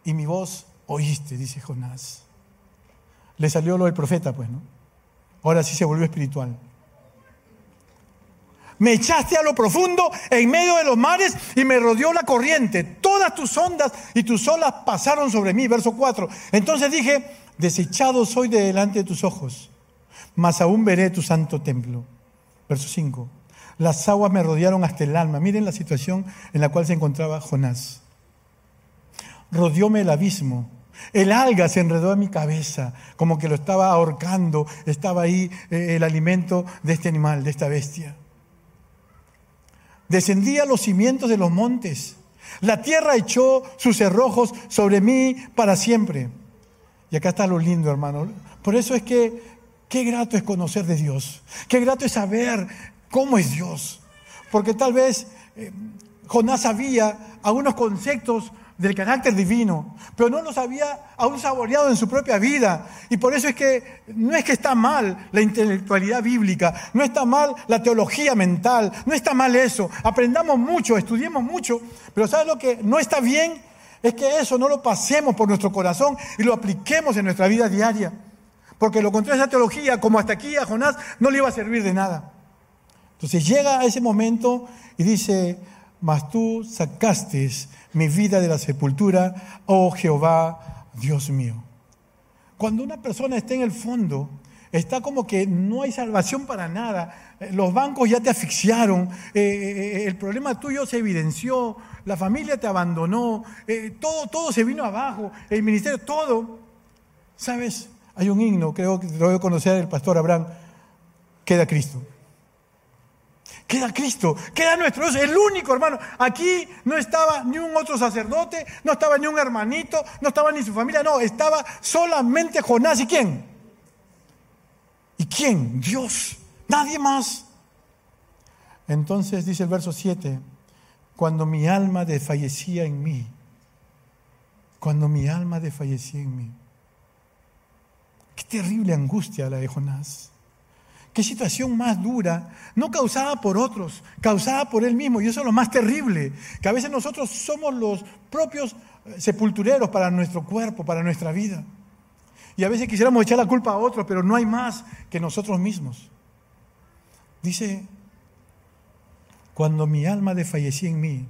Y mi voz oíste, dice Jonás. Le salió lo del profeta, pues, ¿no? Ahora sí se volvió espiritual. Me echaste a lo profundo en medio de los mares y me rodeó la corriente. Todas tus ondas y tus olas pasaron sobre mí. Verso 4. Entonces dije, desechado soy de delante de tus ojos, mas aún veré tu santo templo. Verso 5. Las aguas me rodearon hasta el alma. Miren la situación en la cual se encontraba Jonás. Rodeóme el abismo. El alga se enredó en mi cabeza, como que lo estaba ahorcando. Estaba ahí eh, el alimento de este animal, de esta bestia. Descendía a los cimientos de los montes. La tierra echó sus cerrojos sobre mí para siempre. Y acá está lo lindo, hermano. Por eso es que qué grato es conocer de Dios. Qué grato es saber cómo es Dios. Porque tal vez eh, Jonás sabía algunos conceptos del carácter divino, pero no los había aún saboreado en su propia vida. Y por eso es que no es que está mal la intelectualidad bíblica, no está mal la teología mental, no está mal eso. Aprendamos mucho, estudiemos mucho, pero ¿sabes lo que no está bien? Es que eso no lo pasemos por nuestro corazón y lo apliquemos en nuestra vida diaria. Porque lo contrario, esa teología, como hasta aquí a Jonás, no le iba a servir de nada. Entonces llega a ese momento y dice, mas tú sacaste mi vida de la sepultura, oh Jehová, Dios mío. Cuando una persona está en el fondo, está como que no hay salvación para nada, eh, los bancos ya te asfixiaron, eh, eh, el problema tuyo se evidenció, la familia te abandonó, todo, todo se vino abajo, el ministerio, todo. ¿Sabes? Hay un himno, creo que lo debe conocer el pastor Abraham, queda Cristo. Queda Cristo, queda nuestro Dios, el único hermano. Aquí no estaba ni un otro sacerdote, no estaba ni un hermanito, no estaba ni su familia, no, estaba solamente Jonás. ¿Y quién? ¿Y quién? Dios, nadie más. Entonces dice el verso 7, cuando mi alma desfallecía en mí, cuando mi alma desfallecía en mí. Qué terrible angustia la de Jonás. Qué situación más dura, no causada por otros, causada por él mismo. Y eso es lo más terrible, que a veces nosotros somos los propios eh, sepultureros para nuestro cuerpo, para nuestra vida. Y a veces quisiéramos echar la culpa a otros, pero no hay más que nosotros mismos. Dice, cuando mi alma desfallecía en mí,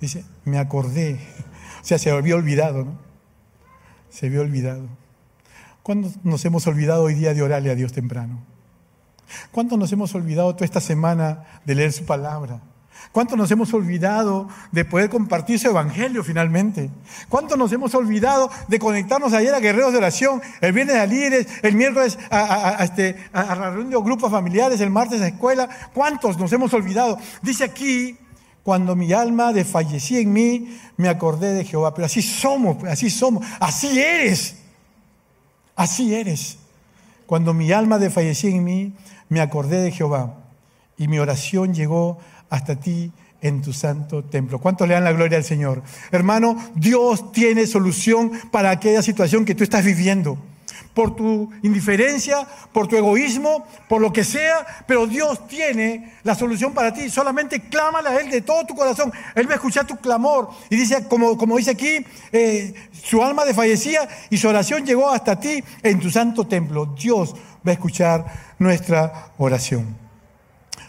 dice, me acordé, [LAUGHS] o sea, se había olvidado, ¿no? Se había olvidado. ¿Cuándo nos hemos olvidado hoy día de orarle a Dios temprano? ¿Cuánto nos hemos olvidado toda esta semana de leer su palabra? ¿Cuánto nos hemos olvidado de poder compartir su evangelio finalmente? ¿Cuánto nos hemos olvidado de conectarnos ayer a guerreros de oración, el viernes a líderes, el miércoles a, este, a la reunión de grupos familiares, el martes a escuela? ¿Cuántos nos hemos olvidado? Dice aquí, cuando mi alma desfallecía en mí, me acordé de Jehová. Pero así somos, así somos, así eres, así eres. Cuando mi alma desfallecía en mí, me acordé de Jehová y mi oración llegó hasta ti en tu santo templo. ¿Cuántos le dan la gloria al Señor? Hermano, Dios tiene solución para aquella situación que tú estás viviendo. Por tu indiferencia, por tu egoísmo, por lo que sea, pero Dios tiene la solución para ti. Solamente clámala a Él de todo tu corazón. Él va a escuchar tu clamor. Y dice, como, como dice aquí, eh, su alma desfallecía y su oración llegó hasta ti en tu santo templo. Dios va a escuchar nuestra oración.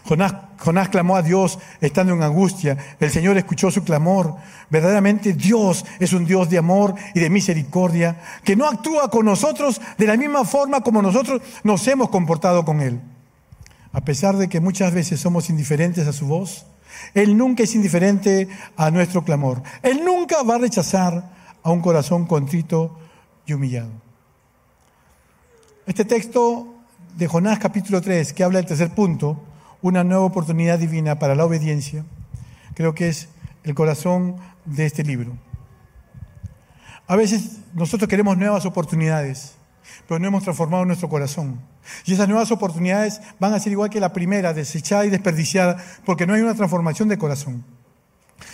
Jonás, clamó a Dios estando en angustia. El Señor escuchó su clamor. Verdaderamente Dios es un Dios de amor y de misericordia, que no actúa con nosotros de la misma forma como nosotros nos hemos comportado con Él. A pesar de que muchas veces somos indiferentes a su voz, Él nunca es indiferente a nuestro clamor. Él nunca va a rechazar a un corazón contrito y humillado. Este texto de Jonás capítulo 3, que habla del tercer punto, una nueva oportunidad divina para la obediencia, creo que es el corazón de este libro. A veces nosotros queremos nuevas oportunidades, pero no hemos transformado nuestro corazón. Y esas nuevas oportunidades van a ser igual que la primera, desechada y desperdiciada, porque no hay una transformación de corazón.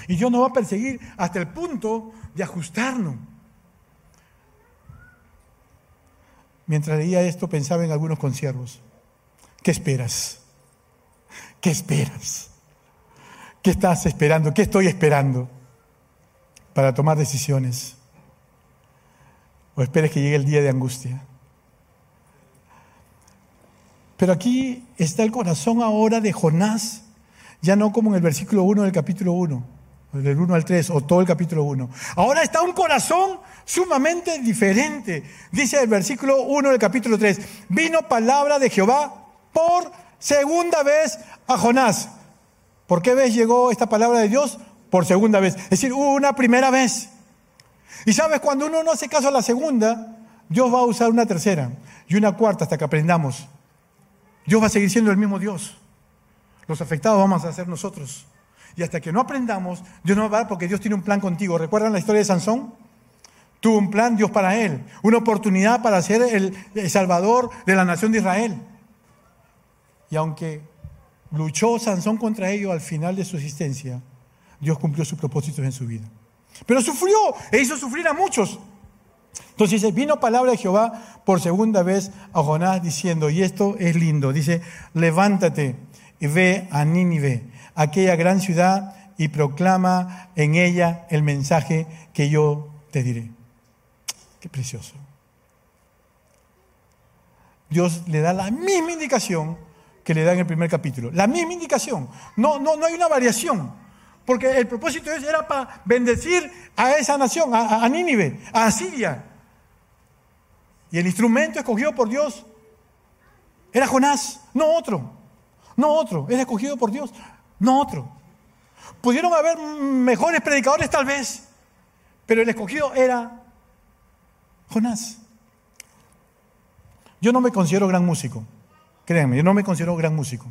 Y Dios nos va a perseguir hasta el punto de ajustarnos. Mientras leía esto pensaba en algunos consiervos. ¿Qué esperas? ¿Qué esperas? ¿Qué estás esperando? ¿Qué estoy esperando para tomar decisiones? ¿O esperes que llegue el día de angustia? Pero aquí está el corazón ahora de Jonás, ya no como en el versículo 1 del capítulo 1, del 1 al 3, o todo el capítulo 1. Ahora está un corazón sumamente diferente. Dice el versículo 1 del capítulo 3, vino palabra de Jehová por segunda vez a Jonás. ¿Por qué vez llegó esta palabra de Dios? Por segunda vez. Es decir, una primera vez. Y sabes, cuando uno no hace caso a la segunda, Dios va a usar una tercera y una cuarta hasta que aprendamos. Dios va a seguir siendo el mismo Dios. Los afectados vamos a ser nosotros. Y hasta que no aprendamos, Dios no va a dar porque Dios tiene un plan contigo. ¿Recuerdan la historia de Sansón? Tuvo un plan Dios para él, una oportunidad para ser el, salvador de la nación de Israel. Y aunque luchó Sansón contra ello al final de su existencia, Dios cumplió sus propósitos en su vida. Pero sufrió e hizo sufrir a muchos. Entonces dice, vino palabra de Jehová por segunda vez a Jonás diciendo, y esto es lindo, dice, levántate y ve a Nínive, aquella gran ciudad, y proclama en ella el mensaje que yo te diré. Qué precioso. Dios le da la misma indicación que le da el primer capítulo. La misma indicación. No, no, no hay una variación. Porque el propósito era para bendecir a esa nación, a, a Nínive, a Asiria. Y el instrumento escogido por Dios era Jonás, no otro. No otro. Era escogido por Dios, no otro. Pudieron haber mejores predicadores tal vez, pero el escogido era Jonás. Yo no me considero gran músico, créanme, yo no me considero gran músico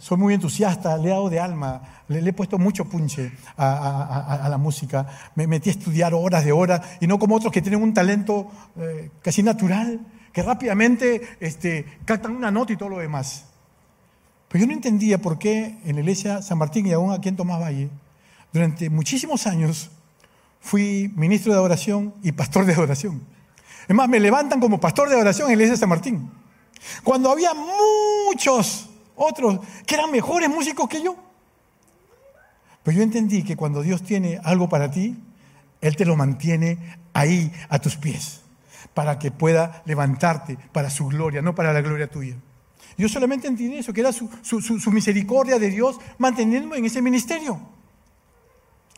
soy muy entusiasta, le he dado de alma, le, he puesto mucho punche a, la música, me metí a estudiar horas de horas y no como otros que tienen un talento eh, casi natural, que rápidamente este, captan una nota y todo lo demás. Pero yo no entendía por qué en la iglesia San Martín y aún aquí en Tomás Valle, durante muchísimos años fui ministro de adoración y pastor de adoración. Es más, me levantan como pastor de adoración en la iglesia San Martín. Cuando había muchos otros que eran mejores músicos que yo. Pero yo entendí que cuando Dios tiene algo para ti, Él te lo mantiene ahí a tus pies, para que pueda levantarte para su gloria, no para la gloria tuya. Yo solamente entendí eso, que era su, misericordia de Dios manteniéndome en ese ministerio.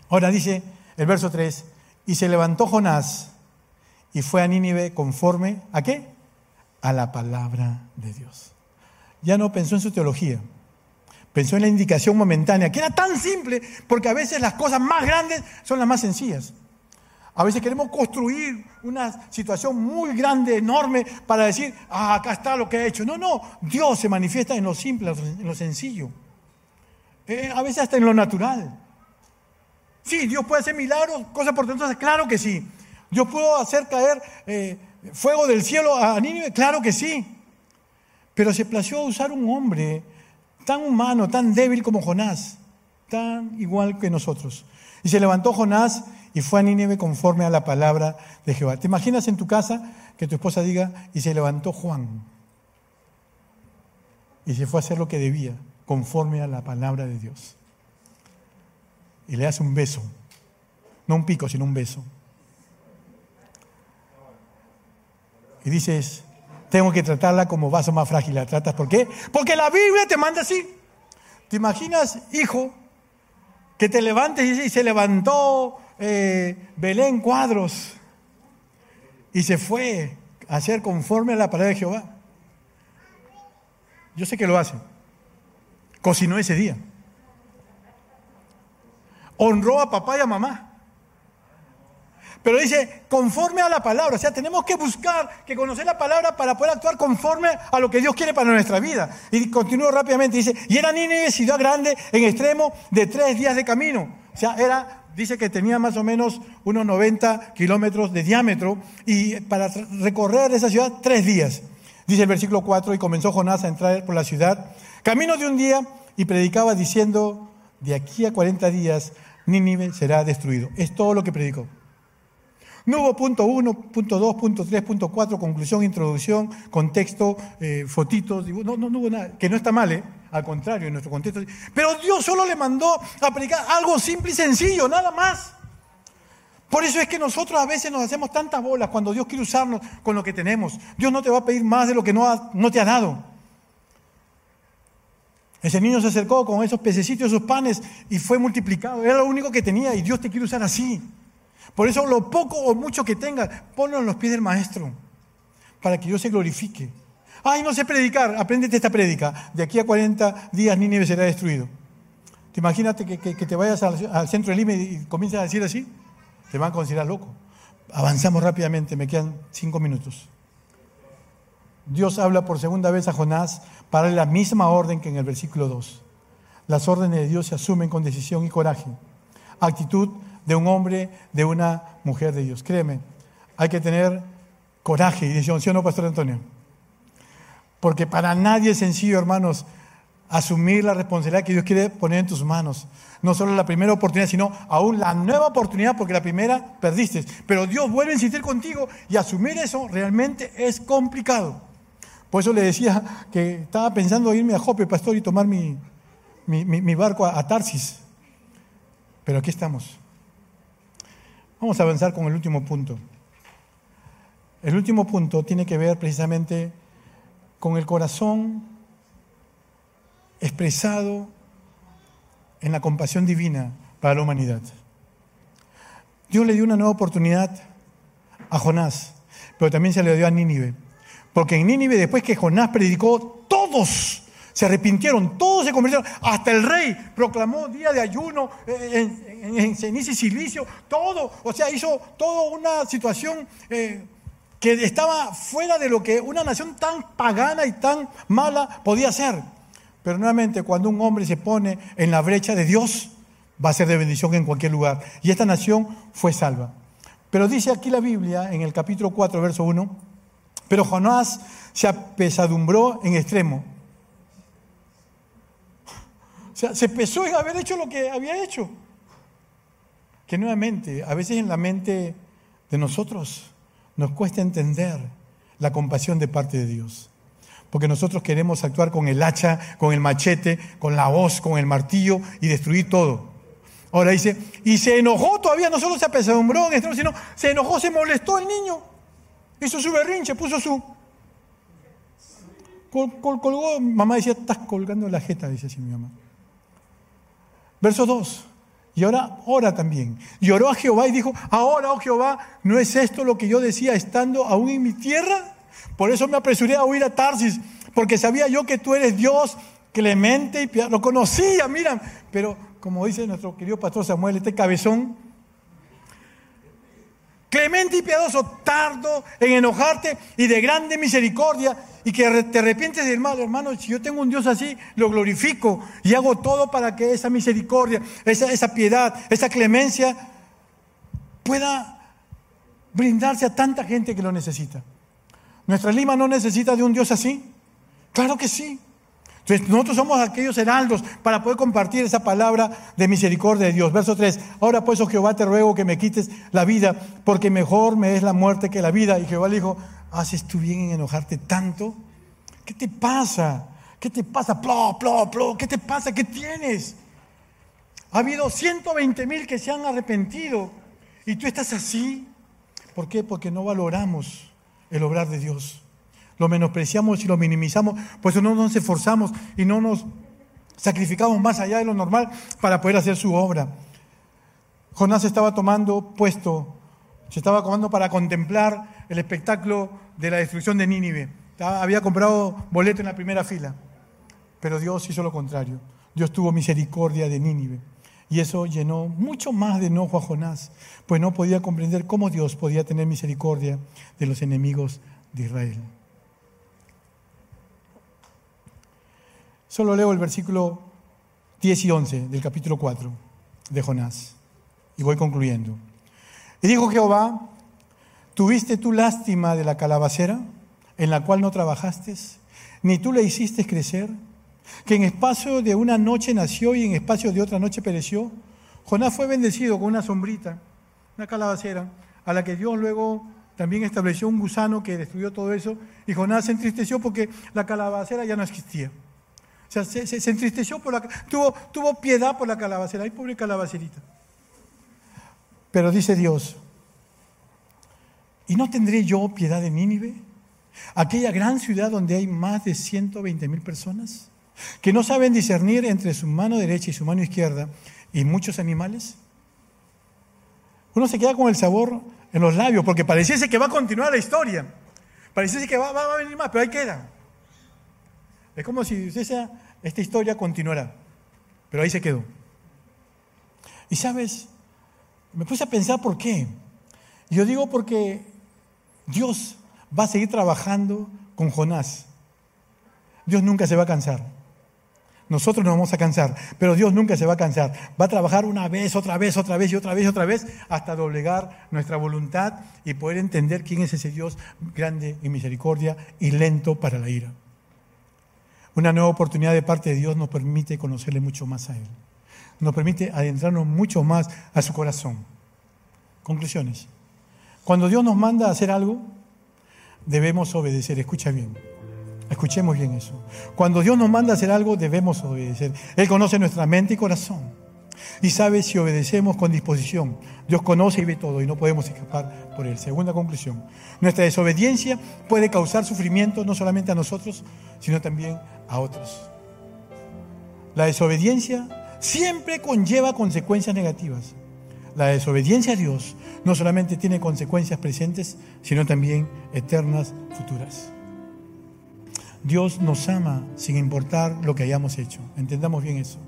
Ahora dice el verso 3, y se levantó Jonás y fue a Nínive conforme a qué? A la palabra de Dios ya no pensó en su teología, pensó en la indicación momentánea, que era tan simple, porque a veces las cosas más grandes son las más sencillas. A veces queremos construir una situación muy grande, enorme, para decir, ah, acá está lo que he hecho. No, no, Dios se manifiesta en lo simple, en lo sencillo. Eh, a veces hasta en lo natural. Sí, Dios puede hacer milagros, cosas por entonces, claro que sí. Dios puede hacer caer eh, fuego del cielo a Nínive, claro que sí. Pero se plació usar un hombre tan humano, tan débil como Jonás, tan igual que nosotros. Y se levantó Jonás y fue a Nínive conforme a la palabra de Jehová. ¿Te imaginas en tu casa que tu esposa diga, y se levantó Juan? Y se fue a hacer lo que debía, conforme a la palabra de Dios. Y le hace un beso. No un pico, sino un beso. Y dices, tengo que tratarla como vaso más frágil. ¿La tratas por qué? Porque la Biblia te manda así. ¿Te imaginas, hijo, que te levantes y se levantó eh, Belén cuadros y se fue a hacer conforme a la palabra de Jehová? Yo sé que lo hace. Cocinó ese día. Honró a papá y a mamá. Pero dice, conforme a la palabra. O sea, tenemos que buscar, que conocer la palabra para poder actuar conforme a lo que Dios quiere para nuestra vida. Y continúo rápidamente. Dice, y era Nínive ciudad grande en extremo de tres días de camino. O sea, era, dice que tenía más o menos unos 90 kilómetros de diámetro. Y para recorrer esa ciudad, tres días. Dice el versículo 4, y comenzó Jonás a entrar por la ciudad, camino de un día, y predicaba diciendo, de aquí a 40 días Nínive será destruido. Es todo lo que predicó. No hubo punto 1, punto 2, punto 3, punto 4, conclusión, introducción, contexto, eh, fotitos, no, no, hubo nada, que no está mal, ¿eh? al contrario, en nuestro contexto. Pero Dios solo le mandó a predicar algo simple y sencillo, nada más. Por eso es que nosotros a veces nos hacemos tantas bolas cuando Dios quiere usarnos con lo que tenemos. Dios no te va a pedir más de lo que no, no te ha dado. Ese niño se acercó con esos pececitos, esos panes y fue multiplicado. Era lo único que tenía y Dios te quiere usar así. Por eso lo poco o mucho que tengas, ponlo en los pies del maestro, para que Dios se glorifique. Ay, no sé predicar, apréndete esta prédica. De aquí a 40 días Nínive será destruido. ¿Te imagínate que, te vayas al, centro del Lima y, comienzas a decir así? Te van a considerar loco. Avanzamos rápidamente, me quedan cinco minutos. Dios habla por segunda vez a Jonás para la misma orden que en el versículo 2. Las órdenes de Dios se asumen con decisión y coraje. Actitud de un hombre, de una mujer de Dios. Créeme, hay que tener coraje y decisión, ¿sí o Pastor Antonio? Porque para nadie es sencillo, hermanos, asumir la responsabilidad que Dios quiere poner en tus manos. No solo la primera oportunidad, sino aún la nueva oportunidad, porque la primera perdiste. Pero Dios vuelve a insistir contigo y asumir eso realmente es complicado. Por eso le decía que estaba pensando irme a Jope, pastor, y tomar mi, mi, barco a Tarsis. Pero aquí estamos. Vamos a avanzar con el último punto. El último punto tiene que ver precisamente con el corazón expresado en la compasión divina para la humanidad. Dios le dio una nueva oportunidad a Jonás, pero también se le dio a Nínive. Porque en Nínive, después que Jonás predicó, todos se arrepintieron, todos se convirtieron, hasta el rey proclamó día de ayuno eh, en, ceniza y silicio, todo, o sea, hizo toda una situación eh, que estaba fuera de lo que una nación tan pagana y tan mala podía ser. Pero nuevamente, cuando un hombre se pone en la brecha de Dios, va a ser de bendición en cualquier lugar. Y esta nación fue salva. Pero dice aquí la Biblia, en el capítulo 4, verso 1, pero Jonás se apesadumbró en extremo sea, se pesó en haber hecho lo que había hecho. Que nuevamente, a veces en la mente de nosotros nos cuesta entender la compasión de parte de Dios. Porque nosotros queremos actuar con el hacha, con el machete, con la hoz, con el martillo y destruir todo. Ahora dice, y se enojó todavía, no solo se apesadumbró, sino se enojó, se molestó el niño. Hizo su berrinche, puso su... colgó, mamá decía, estás colgando la jeta, dice así mi mamá. Verso 2. Y ahora ora también. Y oró a Jehová y dijo, ahora, oh Jehová, ¿no es esto lo que yo decía estando aún en mi tierra? Por eso me apresuré a huir a Tarsis, porque sabía yo que tú eres Dios clemente y piadoso. Lo conocía, mira, pero como dice nuestro querido pastor Samuel, este cabezón clemente y piadoso, tardo en enojarte y de grande misericordia, y que te arrepientes del mal, hermano, si yo tengo un Dios así, lo glorifico y hago todo para que esa misericordia, esa, esa piedad, esa clemencia pueda brindarse a tanta gente que lo necesita. ¿Nuestra Lima no necesita de un Dios así? Claro que sí. Entonces, nosotros somos aquellos heraldos para poder compartir esa palabra de misericordia de Dios. Verso 3. Ahora pues, oh Jehová, te ruego que me quites la vida, porque mejor me es la muerte que la vida. Y Jehová le dijo, ¿haces tú bien en enojarte tanto? ¿Qué te pasa? ¿Qué te pasa? Plo, plo, plo. ¿Qué te pasa? ¿Qué tienes? Ha habido 120 mil que se han arrepentido y tú estás así. ¿Por qué? Porque no valoramos el obrar de Dios lo menospreciamos y lo minimizamos, pues no nos esforzamos y no nos sacrificamos más allá de lo normal para poder hacer su obra. Jonás estaba tomando puesto, se estaba tomando para contemplar el espectáculo de la destrucción de Nínive. Había comprado boleto en la primera fila, pero Dios hizo lo contrario. Dios tuvo misericordia de Nínive. Y eso llenó mucho más de enojo a Jonás, pues no podía comprender cómo Dios podía tener misericordia de los enemigos de Israel. Solo leo el versículo 10 y 11 del capítulo 4 de Jonás. Y voy concluyendo. Y dijo Jehová, ¿tuviste tú lástima de la calabacera en la cual no trabajaste, ni tú la hiciste crecer? Que en espacio de una noche nació y en espacio de otra noche pereció. Jonás fue bendecido con una sombrita, una calabacera, a la que Dios luego también estableció un gusano que destruyó todo eso, y Jonás se entristeció porque la calabacera ya no existía. O sea, se, entristeció por la... Tuvo, tuvo piedad por la calabacera. Ay, pobre calabacerita. Pero dice Dios, ¿y no tendré yo piedad de Nínive? Aquella gran ciudad donde hay más de 120 mil personas que no saben discernir entre su mano derecha y su mano izquierda y muchos animales. Uno se queda con el sabor en los labios porque pareciese que va a continuar la historia. Pareciese que va, va a venir más, pero ahí queda. Es como si esta historia continuara, pero ahí se quedó. Y sabes, me puse a pensar por qué. Yo digo porque Dios va a seguir trabajando con Jonás. Dios nunca se va a cansar. Nosotros nos vamos a cansar, pero Dios nunca se va a cansar. Va a trabajar una vez, otra vez, otra vez y otra vez y otra vez hasta doblegar nuestra voluntad y poder entender quién es ese Dios grande y misericordia y lento para la ira. Una nueva oportunidad de parte de Dios nos permite conocerle mucho más a Él. Nos permite adentrarnos mucho más a su corazón. Conclusiones. Cuando Dios nos manda a hacer algo, debemos obedecer. Escucha bien. Escuchemos bien eso. Cuando Dios nos manda a hacer algo, debemos obedecer. Él conoce nuestra mente y corazón. Y sabe si obedecemos con disposición. Dios conoce y ve todo y no podemos escapar por él. Segunda conclusión. Nuestra desobediencia puede causar sufrimiento no solamente a nosotros, sino también a otros. La desobediencia siempre conlleva consecuencias negativas. La desobediencia a Dios no solamente tiene consecuencias presentes, sino también eternas futuras. Dios nos ama sin importar lo que hayamos hecho. Entendamos bien eso.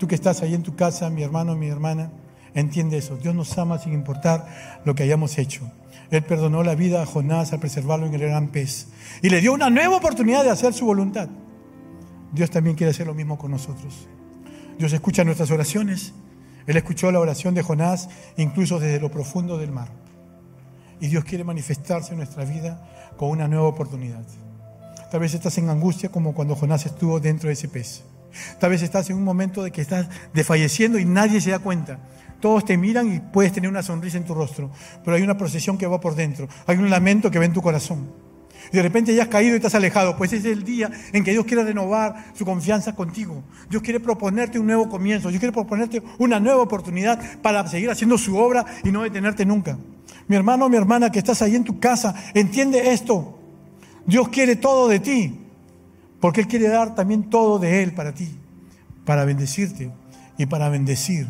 Tú que estás ahí en tu casa, mi hermano, mi hermana, entiende eso. Dios nos ama sin importar lo que hayamos hecho. Él perdonó la vida a Jonás al preservarlo en el gran pez y le dio una nueva oportunidad de hacer su voluntad. Dios también quiere hacer lo mismo con nosotros. Dios escucha nuestras oraciones. Él escuchó la oración de Jonás incluso desde lo profundo del mar. Y Dios quiere manifestarse en nuestra vida con una nueva oportunidad. Tal vez estás en angustia como cuando Jonás estuvo dentro de ese pez. Tal vez estás en un momento de que estás desfalleciendo y nadie se da cuenta. Todos te miran y puedes tener una sonrisa en tu rostro, pero hay una procesión que va por dentro, hay un lamento que va en tu corazón. Y de repente ya has caído y estás alejado, pues ese es el día en que Dios quiere renovar su confianza contigo. Dios quiere proponerte un nuevo comienzo, Dios quiere proponerte una nueva oportunidad para seguir haciendo su obra y no detenerte nunca. Mi hermano, mi hermana que estás ahí en tu casa, entiende esto. Dios quiere todo de ti, porque Él quiere dar también todo de Él para ti, para bendecirte y para bendecir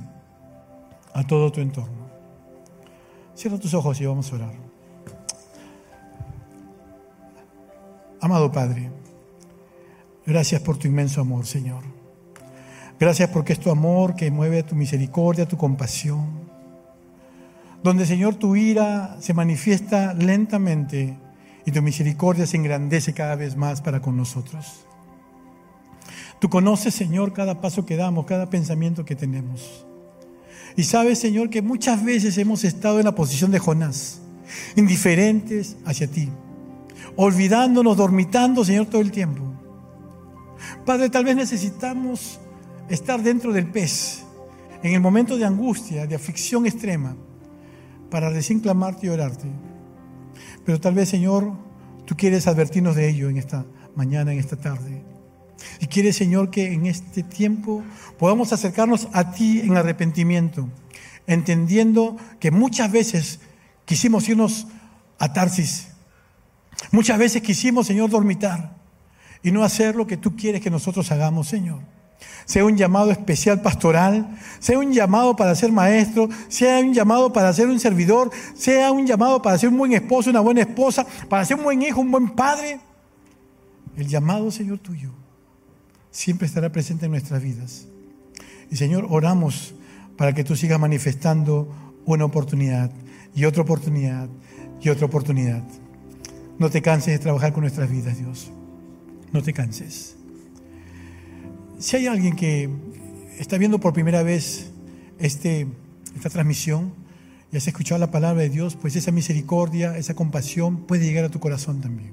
a todo tu entorno. Cierra tus ojos y vamos a orar. Amado Padre, gracias por tu inmenso amor, Señor. Gracias porque es tu amor que mueve tu misericordia, tu compasión. Donde, Señor, tu ira se manifiesta lentamente y tu misericordia se engrandece cada vez más para con nosotros. Tú conoces, Señor, cada paso que damos, cada pensamiento que tenemos. Y sabes, Señor, que muchas veces hemos estado en la posición de Jonás, indiferentes hacia ti, olvidándonos, dormitando, Señor, todo el tiempo. Padre, tal vez necesitamos estar dentro del pez, en el momento de angustia, de aflicción extrema, para recién clamarte y orarte. Pero tal vez, Señor, tú quieres advertirnos de ello en esta mañana, en esta tarde. Y quieres, Señor, que en este tiempo podamos acercarnos a ti en arrepentimiento, entendiendo que muchas veces quisimos irnos a Tarsis. Muchas veces quisimos, Señor, dormitar y no hacer lo que tú quieres que nosotros hagamos, Señor sea un llamado especial pastoral, sea un llamado para ser maestro, sea un llamado para ser un servidor, sea un llamado para ser un buen esposo, una buena esposa, para ser un buen hijo, un buen padre. El llamado, Señor tuyo, siempre estará presente en nuestras vidas. Y Señor, oramos para que tú sigas manifestando una oportunidad y otra oportunidad y otra oportunidad. No te canses de trabajar con nuestras vidas, Dios. No te canses. Si hay alguien que está viendo por primera vez este, esta transmisión y has escuchado la palabra de Dios, pues esa misericordia, esa compasión puede llegar a tu corazón también.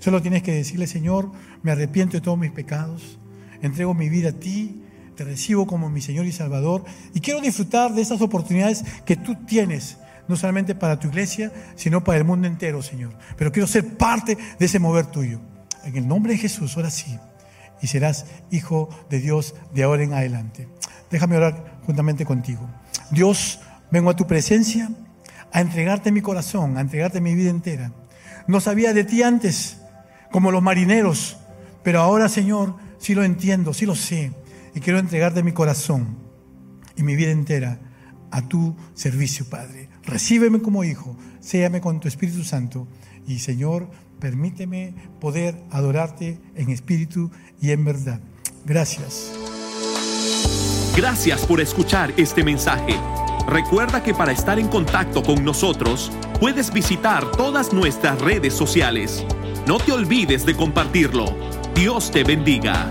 Solo tienes que decirle, Señor, me arrepiento de todos mis pecados, entrego mi vida a ti, te recibo como mi Señor y Salvador y quiero disfrutar de esas oportunidades que tú tienes no solamente para tu iglesia, sino para el mundo entero, Señor. Pero quiero ser parte de ese mover tuyo. En el nombre de Jesús, ahora sí. Y serás hijo de Dios de ahora en adelante. Déjame orar juntamente contigo. Dios, vengo a tu presencia a entregarte mi corazón, a entregarte mi vida entera. No sabía de ti antes, como los marineros, pero ahora, Señor, sí lo entiendo, sí lo sé. Y quiero entregarte mi corazón y mi vida entera a tu servicio, Padre. Recíbeme como hijo, séame con tu Espíritu Santo. Y, Señor, permíteme poder adorarte en espíritu y en verdad. Gracias. Gracias por escuchar este mensaje. Recuerda que para estar en contacto con nosotros, puedes visitar todas nuestras redes sociales. No te olvides de compartirlo. Dios te bendiga.